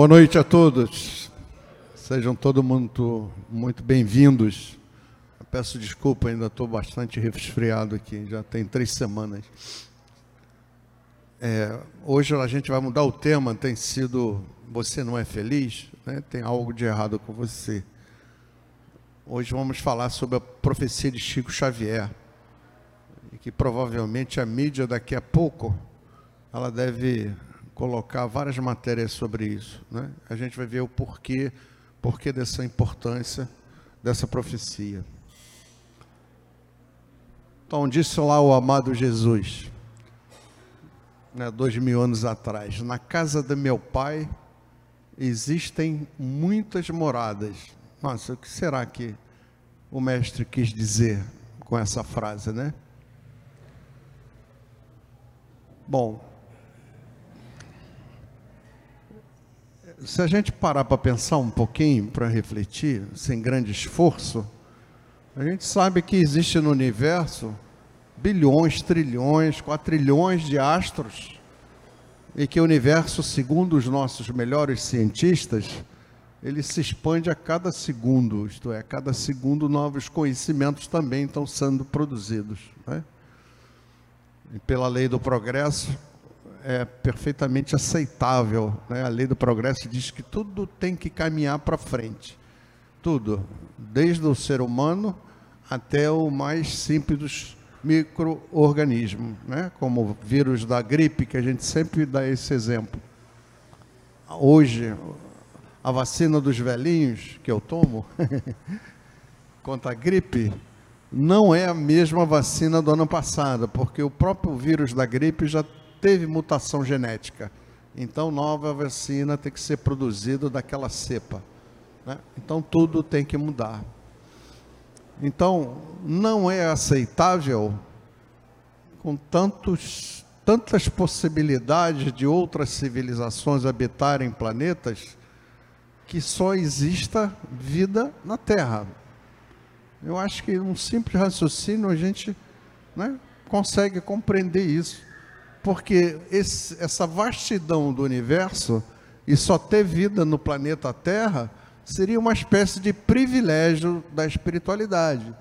Boa noite a todos. Sejam todo mundo muito bem-vindos. Peço desculpa, ainda estou bastante resfriado aqui, já tem três semanas. É, hoje a gente vai mudar o tema, tem sido Você não é feliz? Né? Tem algo de errado com você. Hoje vamos falar sobre a profecia de Chico Xavier, que provavelmente a mídia daqui a pouco ela deve colocar várias matérias sobre isso. Né? A gente vai ver o porquê, porquê dessa importância dessa profecia. Então, disse lá o amado Jesus, né, dois mil anos atrás: Na casa do meu pai existem muitas moradas. Nossa, o que será que o mestre quis dizer com essa frase, né? Bom, se a gente parar para pensar um pouquinho, para refletir, sem grande esforço, a gente sabe que existe no universo bilhões, trilhões, quatrilhões de astros, e que o universo, segundo os nossos melhores cientistas, ele se expande a cada segundo, isto é, a cada segundo novos conhecimentos também estão sendo produzidos. Né? E pela lei do progresso, é perfeitamente aceitável. Né? A lei do progresso diz que tudo tem que caminhar para frente. Tudo. Desde o ser humano até o mais simples dos micro-organismos, né? como o vírus da gripe, que a gente sempre dá esse exemplo. Hoje, a vacina dos velhinhos que eu tomo contra a gripe não é a mesma vacina do ano passado, porque o próprio vírus da gripe já teve mutação genética. Então, nova vacina tem que ser produzida daquela cepa. Né? Então, tudo tem que mudar. Então, não é aceitável, com tantos, tantas possibilidades de outras civilizações habitarem planetas, que só exista vida na Terra. Eu acho que um simples raciocínio a gente né, consegue compreender isso porque esse, essa vastidão do universo e só ter vida no planeta Terra seria uma espécie de privilégio da espiritualidade.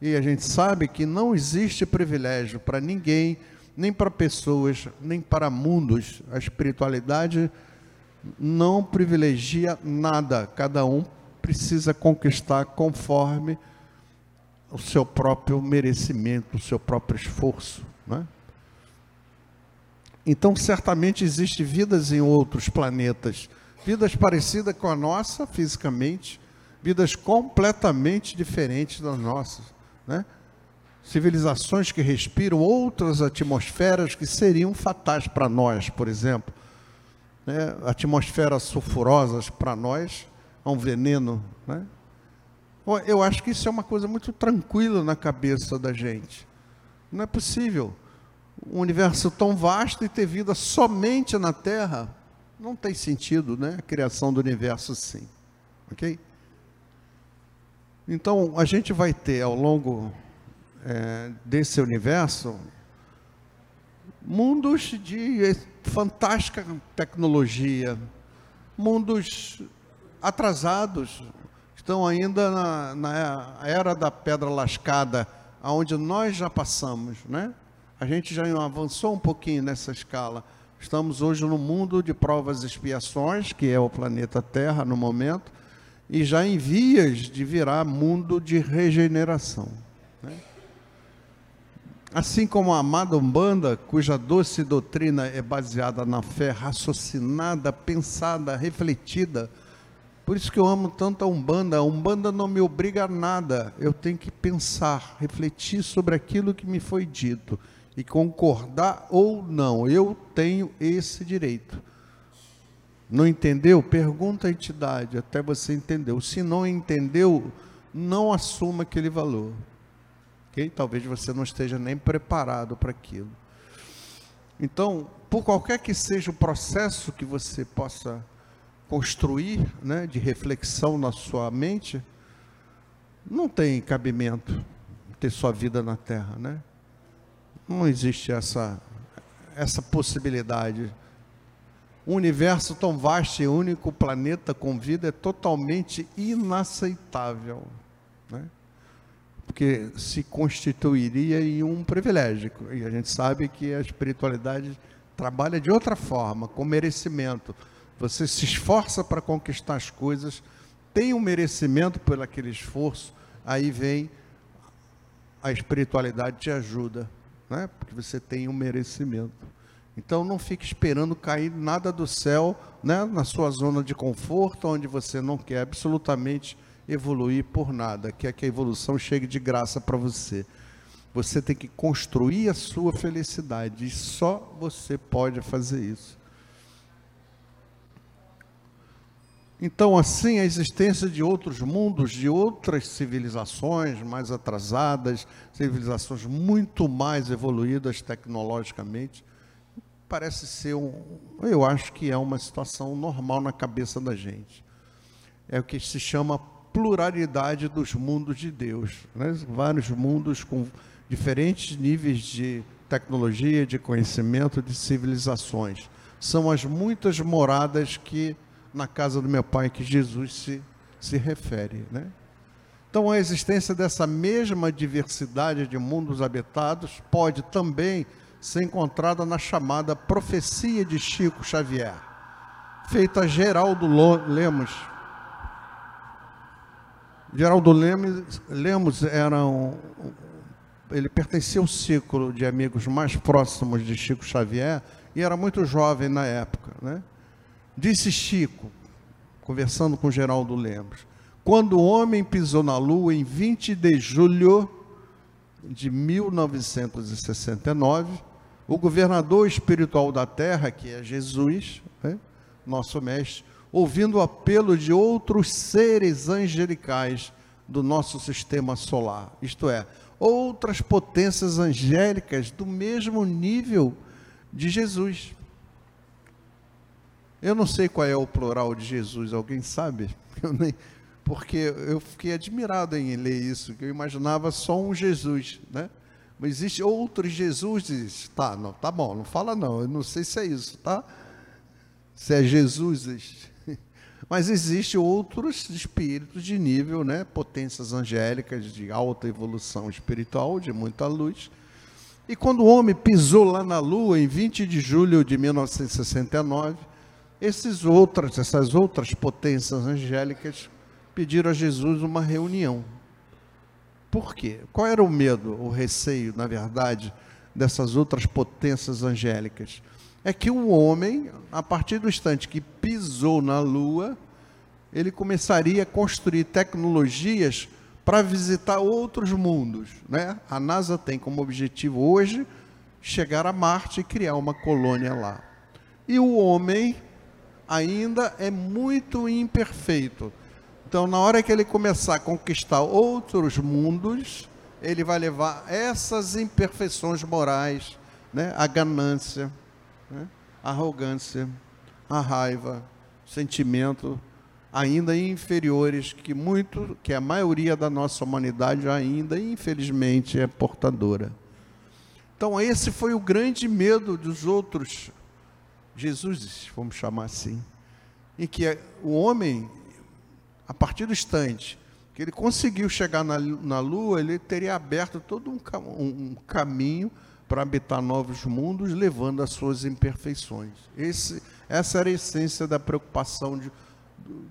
E a gente sabe que não existe privilégio para ninguém, nem para pessoas, nem para mundos. A espiritualidade não privilegia nada. Cada um precisa conquistar conforme o seu próprio merecimento, o seu próprio esforço. Né? Então, certamente existe vidas em outros planetas, vidas parecidas com a nossa fisicamente, vidas completamente diferentes das nossas, né? Civilizações que respiram outras atmosferas que seriam fatais para nós, por exemplo. Né? Atmosferas sulfurosas para nós é um veneno. Né? Eu acho que isso é uma coisa muito tranquila na cabeça da gente. Não é possível um universo tão vasto e ter vida somente na Terra, não tem sentido, né? A criação do universo sim. Ok? Então, a gente vai ter ao longo é, desse universo mundos de fantástica tecnologia, mundos atrasados, estão ainda na, na era da pedra lascada, aonde nós já passamos, né? A gente já avançou um pouquinho nessa escala. Estamos hoje no mundo de provas e expiações, que é o planeta Terra no momento, e já em vias de virar mundo de regeneração. Né? Assim como a amada Umbanda, cuja doce doutrina é baseada na fé raciocinada, pensada, refletida. Por isso que eu amo tanto a Umbanda. A Umbanda não me obriga a nada. Eu tenho que pensar, refletir sobre aquilo que me foi dito e concordar ou não. Eu tenho esse direito. Não entendeu? Pergunta à entidade até você entendeu. Se não entendeu, não assuma aquele valor. Okay? Talvez você não esteja nem preparado para aquilo. Então, por qualquer que seja o processo que você possa construir, né, de reflexão na sua mente, não tem cabimento ter sua vida na Terra, né? Não existe essa, essa possibilidade. um universo tão vasto e único, planeta com vida, é totalmente inaceitável. Né? Porque se constituiria em um privilégio. E a gente sabe que a espiritualidade trabalha de outra forma, com merecimento. Você se esforça para conquistar as coisas, tem um merecimento por aquele esforço, aí vem a espiritualidade te ajuda, né? porque você tem um merecimento. Então não fique esperando cair nada do céu né? na sua zona de conforto, onde você não quer absolutamente evoluir por nada, quer que a evolução chegue de graça para você. Você tem que construir a sua felicidade e só você pode fazer isso. Então, assim, a existência de outros mundos, de outras civilizações mais atrasadas, civilizações muito mais evoluídas tecnologicamente, parece ser um. Eu acho que é uma situação normal na cabeça da gente. É o que se chama pluralidade dos mundos de Deus. Né? Vários mundos com diferentes níveis de tecnologia, de conhecimento, de civilizações. São as muitas moradas que na casa do meu pai que Jesus se, se refere. Né? Então, a existência dessa mesma diversidade de mundos habitados pode também ser encontrada na chamada profecia de Chico Xavier, feita a Geraldo Lemos. Geraldo Lemos, Lemos era um, ele pertencia ao ciclo de amigos mais próximos de Chico Xavier e era muito jovem na época, né? Disse Chico, conversando com Geraldo Lemos, quando o homem pisou na lua em 20 de julho de 1969, o governador espiritual da terra, que é Jesus, né, nosso mestre, ouvindo o apelo de outros seres angelicais do nosso sistema solar, isto é, outras potências angélicas do mesmo nível de Jesus. Eu não sei qual é o plural de Jesus, alguém sabe? Eu nem, porque eu fiquei admirado em ler isso, que eu imaginava só um Jesus, né? Mas existe outros Jesus, tá, não, tá bom, não fala não, eu não sei se é isso, tá? Se é Jesus, mas existe outros espíritos de nível, né, potências angélicas de alta evolução espiritual, de muita luz. E quando o homem pisou lá na lua em 20 de julho de 1969, esses outras, essas outras potências angélicas pediram a Jesus uma reunião. Por quê? Qual era o medo, o receio, na verdade, dessas outras potências angélicas? É que o homem, a partir do instante que pisou na lua, ele começaria a construir tecnologias para visitar outros mundos. Né? A NASA tem como objetivo hoje chegar a Marte e criar uma colônia lá. E o homem ainda é muito imperfeito. Então, na hora que ele começar a conquistar outros mundos, ele vai levar essas imperfeições morais, né? a ganância, né? a arrogância, a raiva, sentimento, ainda inferiores que muito, que a maioria da nossa humanidade ainda, infelizmente, é portadora. Então, esse foi o grande medo dos outros Jesus, vamos chamar assim, em que o homem, a partir do instante que ele conseguiu chegar na, na Lua, ele teria aberto todo um, um caminho para habitar novos mundos, levando as suas imperfeições. Esse, essa era a essência da preocupação de,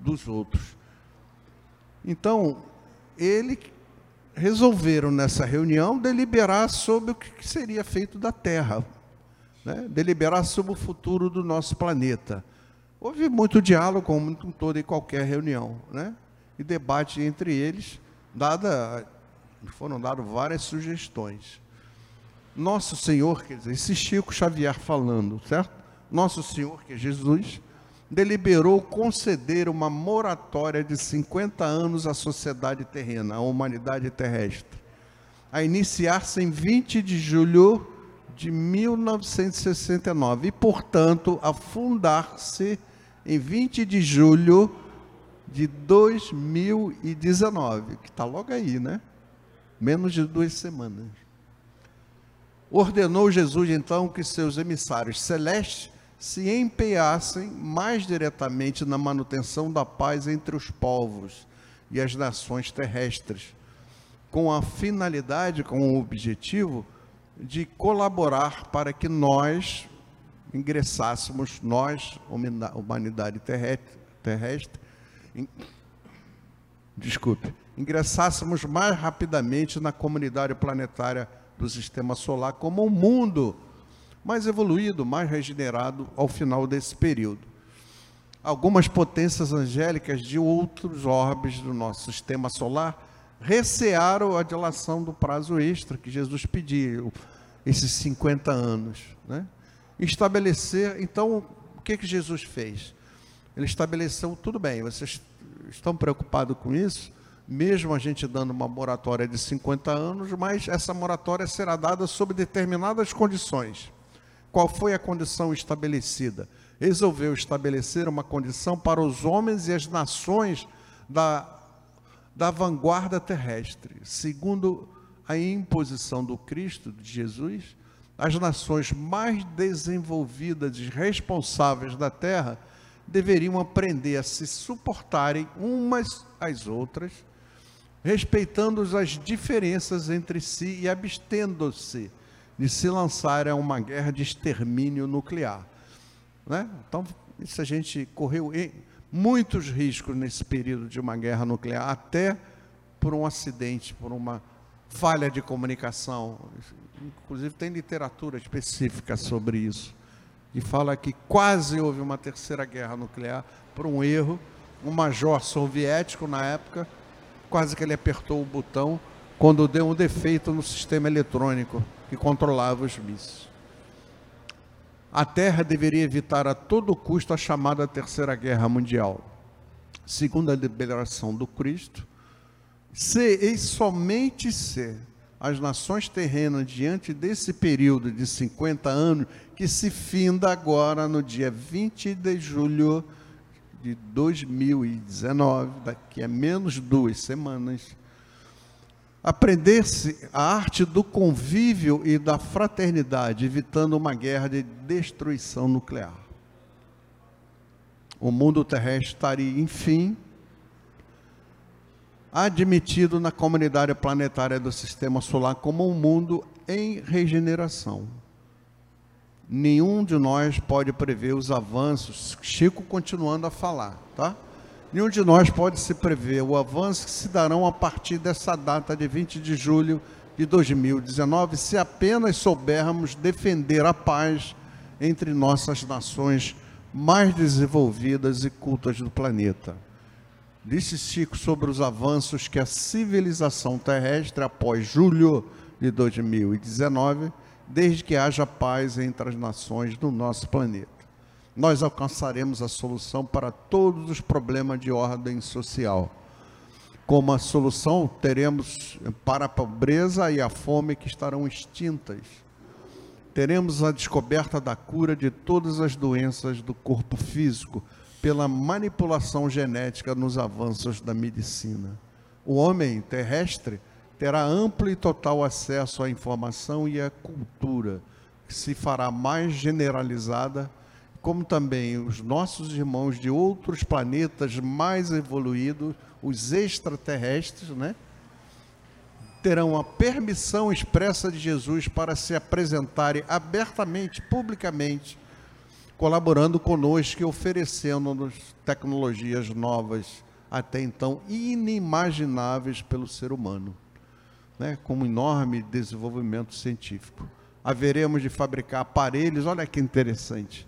dos outros. Então, ele resolveram nessa reunião deliberar sobre o que seria feito da Terra, né, deliberar sobre o futuro do nosso planeta. Houve muito diálogo, como em toda e qualquer reunião, né, e debate entre eles, dada, foram dadas várias sugestões. Nosso Senhor, quer dizer, esse Chico Xavier falando, certo? Nosso Senhor, que é Jesus, deliberou conceder uma moratória de 50 anos à sociedade terrena, à humanidade terrestre, a iniciar-se em 20 de julho de 1969 e, portanto, a fundar-se em 20 de julho de 2019, que está logo aí, né? Menos de duas semanas. Ordenou Jesus, então, que seus emissários celestes se empenhassem mais diretamente na manutenção da paz entre os povos e as nações terrestres, com a finalidade, com o objetivo de colaborar para que nós ingressássemos, nós, humanidade terrestre, desculpe, ingressássemos mais rapidamente na comunidade planetária do sistema solar como um mundo mais evoluído, mais regenerado ao final desse período. Algumas potências angélicas de outros orbes do nosso sistema solar recearam a dilação do prazo extra que Jesus pediu, esses 50 anos. Né? Estabelecer, então, o que, que Jesus fez? Ele estabeleceu, tudo bem, vocês estão preocupados com isso? Mesmo a gente dando uma moratória de 50 anos, mas essa moratória será dada sob determinadas condições. Qual foi a condição estabelecida? Resolveu estabelecer uma condição para os homens e as nações da da vanguarda terrestre. Segundo a imposição do Cristo, de Jesus, as nações mais desenvolvidas e responsáveis da terra deveriam aprender a se suportarem umas às outras, respeitando as diferenças entre si e abstendo-se de se lançarem a uma guerra de extermínio nuclear. Né? Então, isso a gente correu muitos riscos nesse período de uma guerra nuclear, até por um acidente, por uma falha de comunicação. Inclusive, tem literatura específica sobre isso, que fala que quase houve uma terceira guerra nuclear por um erro. Um major soviético, na época, quase que ele apertou o botão quando deu um defeito no sistema eletrônico que controlava os mísseis a Terra deveria evitar a todo custo a chamada Terceira Guerra Mundial. Segundo a liberação do Cristo, se e somente se as nações terrenas, diante desse período de 50 anos, que se finda agora no dia 20 de julho de 2019, daqui a menos duas semanas, aprender-se a arte do convívio e da fraternidade, evitando uma guerra de destruição nuclear. O mundo terrestre estaria, enfim, admitido na comunidade planetária do sistema solar como um mundo em regeneração. Nenhum de nós pode prever os avanços. Chico continuando a falar, tá? Nenhum de nós pode se prever o avanço que se darão a partir dessa data de 20 de julho de 2019, se apenas soubermos defender a paz entre nossas nações mais desenvolvidas e cultas do planeta. Disse Chico sobre os avanços que a civilização terrestre, após julho de 2019, desde que haja paz entre as nações do nosso planeta nós alcançaremos a solução para todos os problemas de ordem social. Como a solução, teremos para a pobreza e a fome que estarão extintas. Teremos a descoberta da cura de todas as doenças do corpo físico pela manipulação genética nos avanços da medicina. O homem terrestre terá amplo e total acesso à informação e à cultura, que se fará mais generalizada como também os nossos irmãos de outros planetas mais evoluídos, os extraterrestres, né? terão a permissão expressa de Jesus para se apresentarem abertamente, publicamente, colaborando conosco e oferecendo-nos tecnologias novas, até então inimagináveis pelo ser humano, né? com um enorme desenvolvimento científico. Haveremos de fabricar aparelhos, olha que interessante,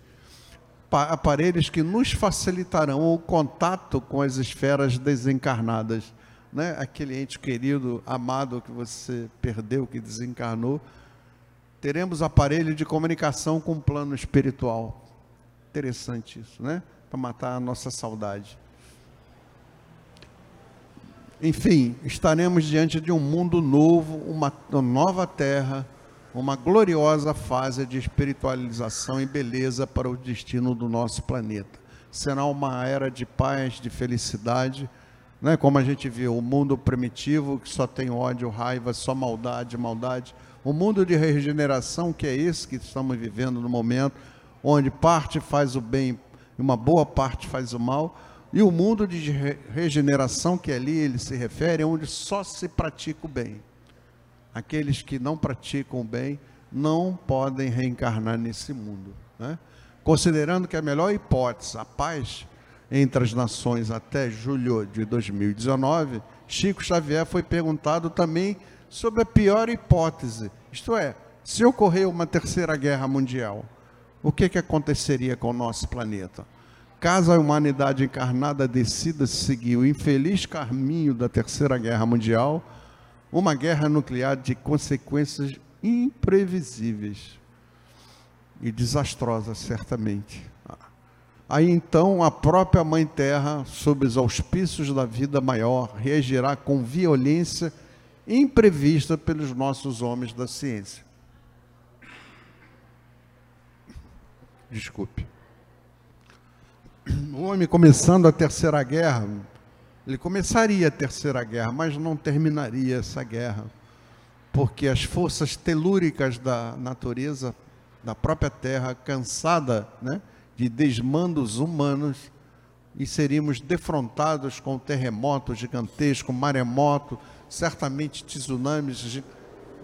aparelhos que nos facilitarão o contato com as esferas desencarnadas. Né? Aquele ente querido, amado que você perdeu, que desencarnou. Teremos aparelho de comunicação com o plano espiritual. Interessante isso, né? Para matar a nossa saudade. Enfim, estaremos diante de um mundo novo, uma nova terra uma gloriosa fase de espiritualização e beleza para o destino do nosso planeta. Será uma era de paz, de felicidade, né? como a gente viu, o mundo primitivo que só tem ódio, raiva, só maldade, maldade. O mundo de regeneração, que é esse que estamos vivendo no momento, onde parte faz o bem e uma boa parte faz o mal, e o mundo de regeneração, que ali ele se refere, é onde só se pratica o bem. Aqueles que não praticam o bem não podem reencarnar nesse mundo. Né? Considerando que a melhor hipótese, a paz entre as nações até julho de 2019, Chico Xavier foi perguntado também sobre a pior hipótese, isto é, se ocorrer uma terceira guerra mundial, o que, que aconteceria com o nosso planeta? Caso a humanidade encarnada decida seguir o infeliz caminho da terceira guerra mundial, uma guerra nuclear de consequências imprevisíveis e desastrosas, certamente. Aí então a própria Mãe Terra, sob os auspícios da vida maior, reagirá com violência imprevista pelos nossos homens da ciência. Desculpe. O homem começando a terceira guerra, ele começaria a terceira guerra, mas não terminaria essa guerra, porque as forças telúricas da natureza, da própria Terra, cansada né, de desmandos humanos, e seríamos defrontados com terremoto gigantesco, maremoto, certamente tsunamis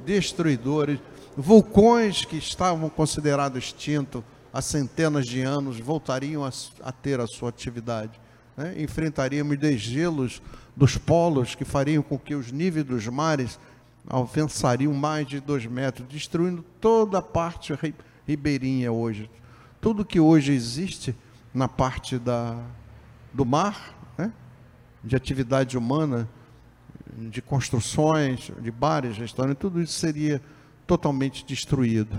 destruidores, vulcões que estavam considerados extintos há centenas de anos voltariam a, a ter a sua atividade. Né? Enfrentaríamos desgelos dos polos que fariam com que os níveis dos mares alcançariam mais de dois metros, destruindo toda a parte ribeirinha hoje. Tudo que hoje existe na parte da, do mar, né? de atividade humana, de construções, de bares, restaurantes, tudo isso seria totalmente destruído.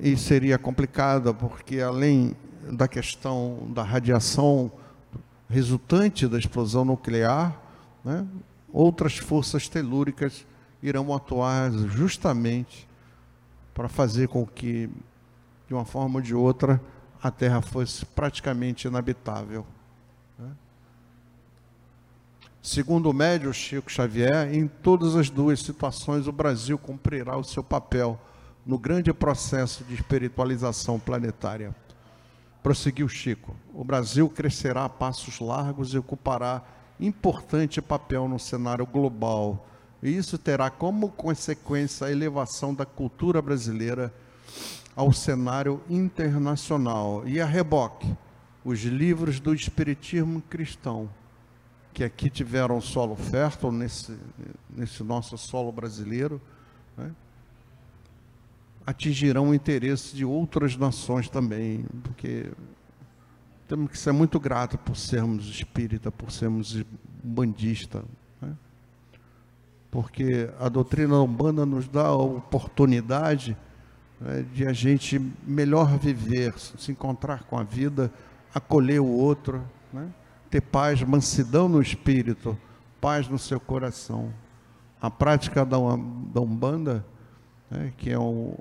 E seria complicado, porque além da questão da radiação resultante da explosão nuclear, né, outras forças telúricas irão atuar justamente para fazer com que, de uma forma ou de outra, a Terra fosse praticamente inabitável. Né? Segundo o médio Chico Xavier, em todas as duas situações o Brasil cumprirá o seu papel no grande processo de espiritualização planetária. Prosseguiu Chico: o Brasil crescerá a passos largos e ocupará importante papel no cenário global. E isso terá como consequência a elevação da cultura brasileira ao cenário internacional. E a reboque, os livros do Espiritismo cristão, que aqui tiveram solo fértil nesse, nesse nosso solo brasileiro, né? Atingirão o interesse de outras nações também, porque temos que ser muito gratos por sermos espírita, por sermos bandista, né? porque a doutrina umbanda nos dá a oportunidade né, de a gente melhor viver, se encontrar com a vida, acolher o outro, né? ter paz, mansidão no espírito, paz no seu coração. A prática da, da Umbanda né, que, é um,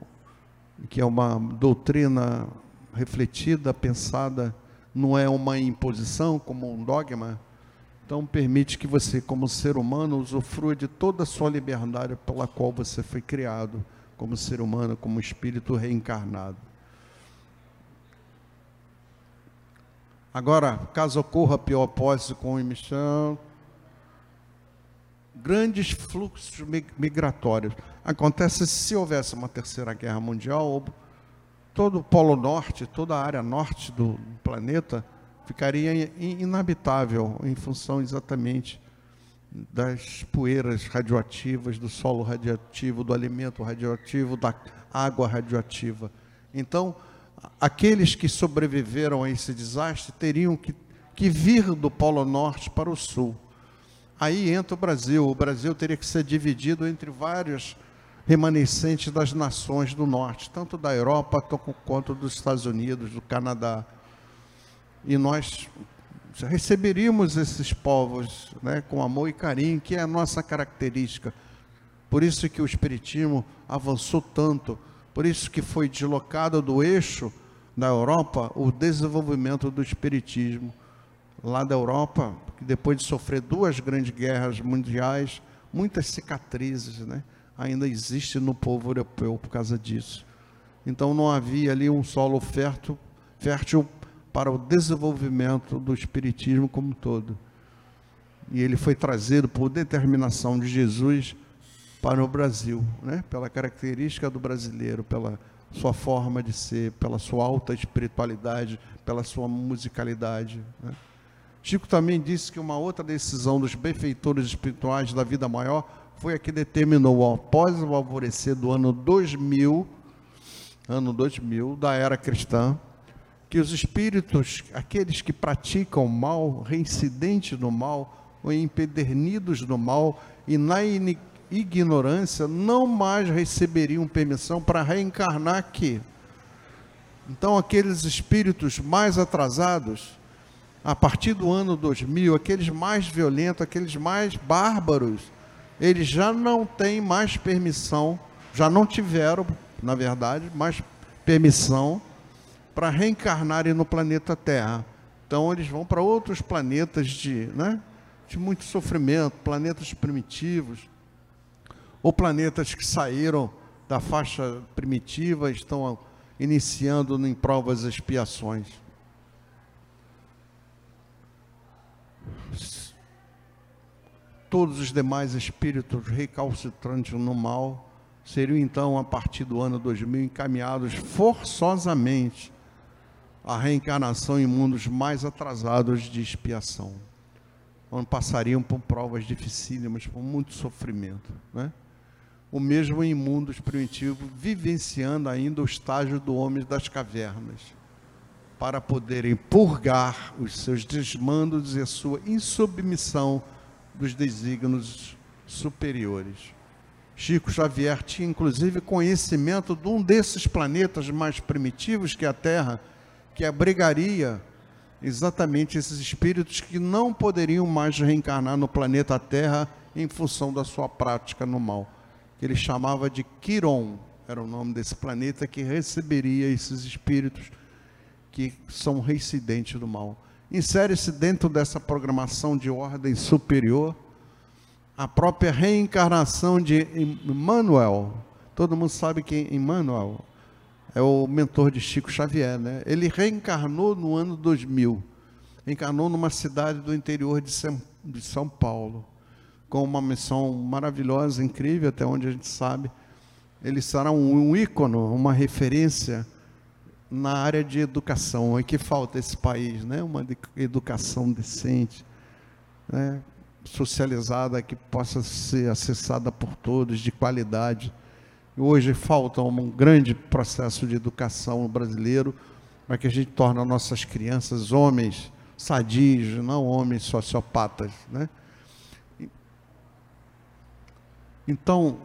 que é uma doutrina refletida, pensada, não é uma imposição como um dogma. Então, permite que você, como ser humano, usufrua de toda a sua liberdade pela qual você foi criado, como ser humano, como espírito reencarnado. Agora, caso ocorra pior apósito com emissão, grandes fluxos migratórios. Acontece se houvesse uma terceira guerra mundial, todo o Polo Norte, toda a área norte do planeta ficaria inabitável em função exatamente das poeiras radioativas, do solo radioativo, do alimento radioativo, da água radioativa. Então, aqueles que sobreviveram a esse desastre teriam que, que vir do Polo Norte para o Sul Aí entra o Brasil. O Brasil teria que ser dividido entre vários remanescentes das nações do norte, tanto da Europa quanto dos Estados Unidos, do Canadá. E nós receberíamos esses povos né, com amor e carinho, que é a nossa característica. Por isso que o Espiritismo avançou tanto, por isso que foi deslocado do eixo da Europa o desenvolvimento do Espiritismo lá da Europa, depois de sofrer duas grandes guerras mundiais, muitas cicatrizes né, ainda existem no povo europeu por causa disso. Então não havia ali um solo fértil, fértil para o desenvolvimento do espiritismo como um todo. E ele foi trazido por determinação de Jesus para o Brasil, né? pela característica do brasileiro, pela sua forma de ser, pela sua alta espiritualidade, pela sua musicalidade. Né? Chico também disse que uma outra decisão dos benfeitores espirituais da vida maior foi a que determinou, após o alvorecer do ano 2000, ano 2000, da era cristã, que os espíritos, aqueles que praticam mal, reincidentes no mal, ou empedernidos no mal, e na ignorância, não mais receberiam permissão para reencarnar aqui. Então, aqueles espíritos mais atrasados, a partir do ano 2000, aqueles mais violentos, aqueles mais bárbaros, eles já não têm mais permissão, já não tiveram, na verdade, mais permissão para reencarnarem no planeta Terra. Então, eles vão para outros planetas de, né, de muito sofrimento, planetas primitivos, ou planetas que saíram da faixa primitiva estão iniciando em provas expiações. Todos os demais espíritos recalcitrantes no mal seriam então, a partir do ano 2000, encaminhados forçosamente à reencarnação em mundos mais atrasados de expiação, onde passariam por provas dificílimas, por muito sofrimento. Né? o mesmo em mundos primitivos, vivenciando ainda o estágio do homem das cavernas, para poderem purgar os seus desmandos e a sua insubmissão dos desígnios superiores. Chico Xavier tinha inclusive conhecimento de um desses planetas mais primitivos que a Terra, que abrigaria exatamente esses espíritos que não poderiam mais reencarnar no planeta Terra em função da sua prática no mal ele chamava de Quiron, era o nome desse planeta que receberia esses espíritos que são reincidentes do mal. Insere-se dentro dessa programação de ordem superior a própria reencarnação de Emmanuel. Todo mundo sabe que Emmanuel é o mentor de Chico Xavier, né? Ele reencarnou no ano 2000. Reencarnou numa cidade do interior de São Paulo com uma missão maravilhosa, incrível, até onde a gente sabe. Ele será um, um ícone, uma referência na área de educação. É que falta esse país, né? Uma educação decente, né? socializada, que possa ser acessada por todos, de qualidade. Hoje falta um grande processo de educação brasileiro para que a gente torne nossas crianças homens sadios, não homens sociopatas, né? Então,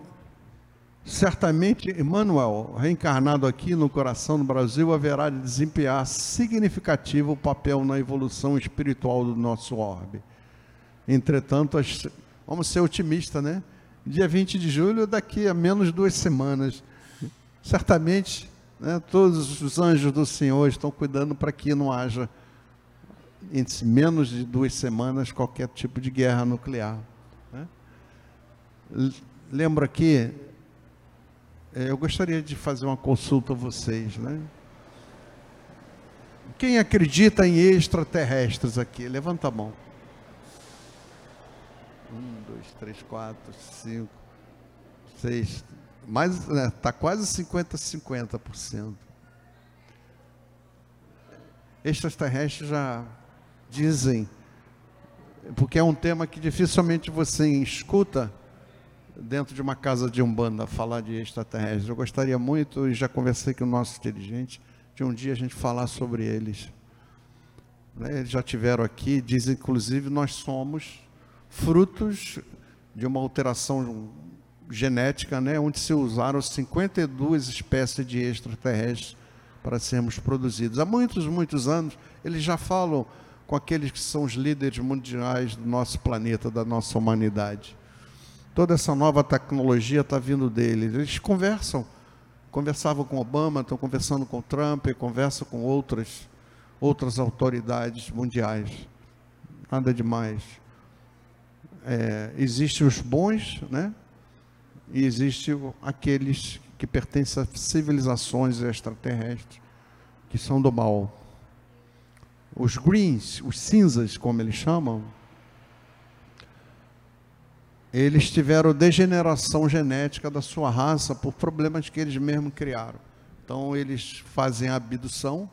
certamente Emmanuel, reencarnado aqui no coração do Brasil, haverá de desempenhar significativo papel na evolução espiritual do nosso orbe. Entretanto, vamos ser otimistas, né? Dia 20 de julho, daqui a menos duas semanas. Certamente, né, todos os anjos do Senhor estão cuidando para que não haja, em menos de duas semanas, qualquer tipo de guerra nuclear. Né? lembro aqui, eu gostaria de fazer uma consulta a vocês, né? Quem acredita em extraterrestres aqui? Levanta a mão. Um, dois, três, quatro, cinco, seis. Mais, né, tá quase 50, 50%. Extraterrestres já dizem, porque é um tema que dificilmente você escuta dentro de uma casa de umbanda falar de extraterrestres. Eu gostaria muito, e já conversei com o nosso dirigente, de um dia a gente falar sobre eles. Né, eles já tiveram aqui, dizem inclusive nós somos frutos de uma alteração genética, né, onde se usaram 52 espécies de extraterrestres para sermos produzidos. Há muitos, muitos anos, eles já falam com aqueles que são os líderes mundiais do nosso planeta, da nossa humanidade. Toda essa nova tecnologia está vindo deles. Eles conversam. Conversavam com Obama, estão conversando com Trump, conversam com outras, outras autoridades mundiais. Nada demais. É, Existem os bons, né? E existem aqueles que pertencem a civilizações extraterrestres, que são do mal. Os greens, os cinzas, como eles chamam, eles tiveram degeneração genética da sua raça por problemas que eles mesmos criaram. Então, eles fazem a abdução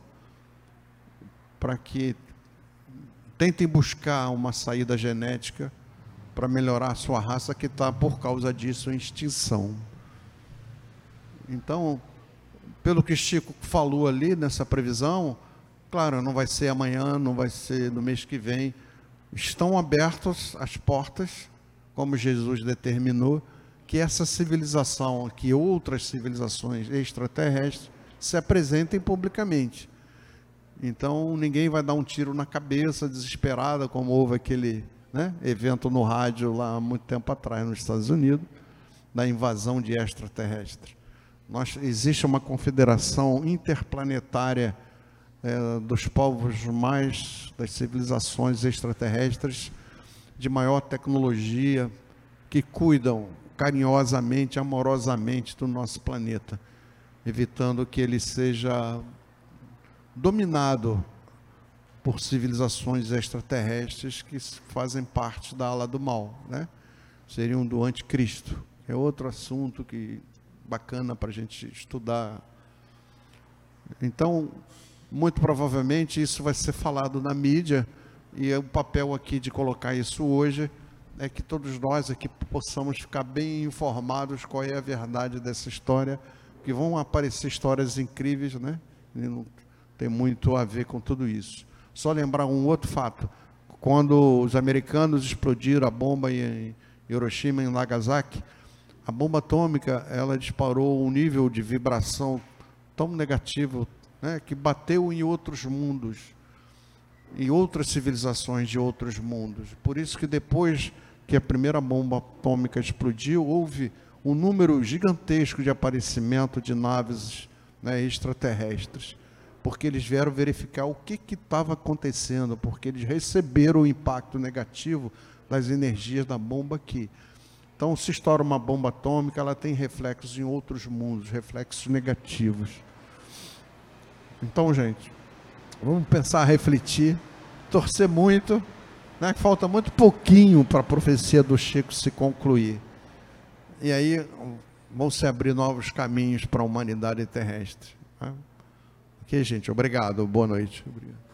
para que tentem buscar uma saída genética para melhorar a sua raça que está, por causa disso, em extinção. Então, pelo que Chico falou ali nessa previsão, claro, não vai ser amanhã, não vai ser no mês que vem, estão abertas as portas como Jesus determinou, que essa civilização, que outras civilizações extraterrestres se apresentem publicamente. Então ninguém vai dar um tiro na cabeça desesperada, como houve aquele né, evento no rádio lá há muito tempo atrás nos Estados Unidos, da invasão de extraterrestres. Nós, existe uma confederação interplanetária é, dos povos mais, das civilizações extraterrestres, de maior tecnologia, que cuidam carinhosamente, amorosamente do nosso planeta, evitando que ele seja dominado por civilizações extraterrestres que fazem parte da ala do mal, né? Seriam do anticristo. É outro assunto que bacana para a gente estudar. Então, muito provavelmente isso vai ser falado na mídia e o papel aqui de colocar isso hoje é que todos nós aqui possamos ficar bem informados qual é a verdade dessa história, que vão aparecer histórias incríveis, né? E não tem muito a ver com tudo isso. Só lembrar um outro fato. Quando os americanos explodiram a bomba em Hiroshima e Nagasaki, a bomba atômica, ela disparou um nível de vibração tão negativo, né, que bateu em outros mundos em outras civilizações de outros mundos. Por isso que depois que a primeira bomba atômica explodiu, houve um número gigantesco de aparecimento de naves né, extraterrestres, porque eles vieram verificar o que estava acontecendo, porque eles receberam o impacto negativo das energias da bomba aqui. Então, se estoura uma bomba atômica, ela tem reflexos em outros mundos, reflexos negativos. Então, gente, Vamos pensar, refletir, torcer muito, né? Falta muito pouquinho para a profecia do Chico se concluir. E aí vão se abrir novos caminhos para a humanidade terrestre. Né? Ok, gente? Obrigado. Boa noite. Obrigado.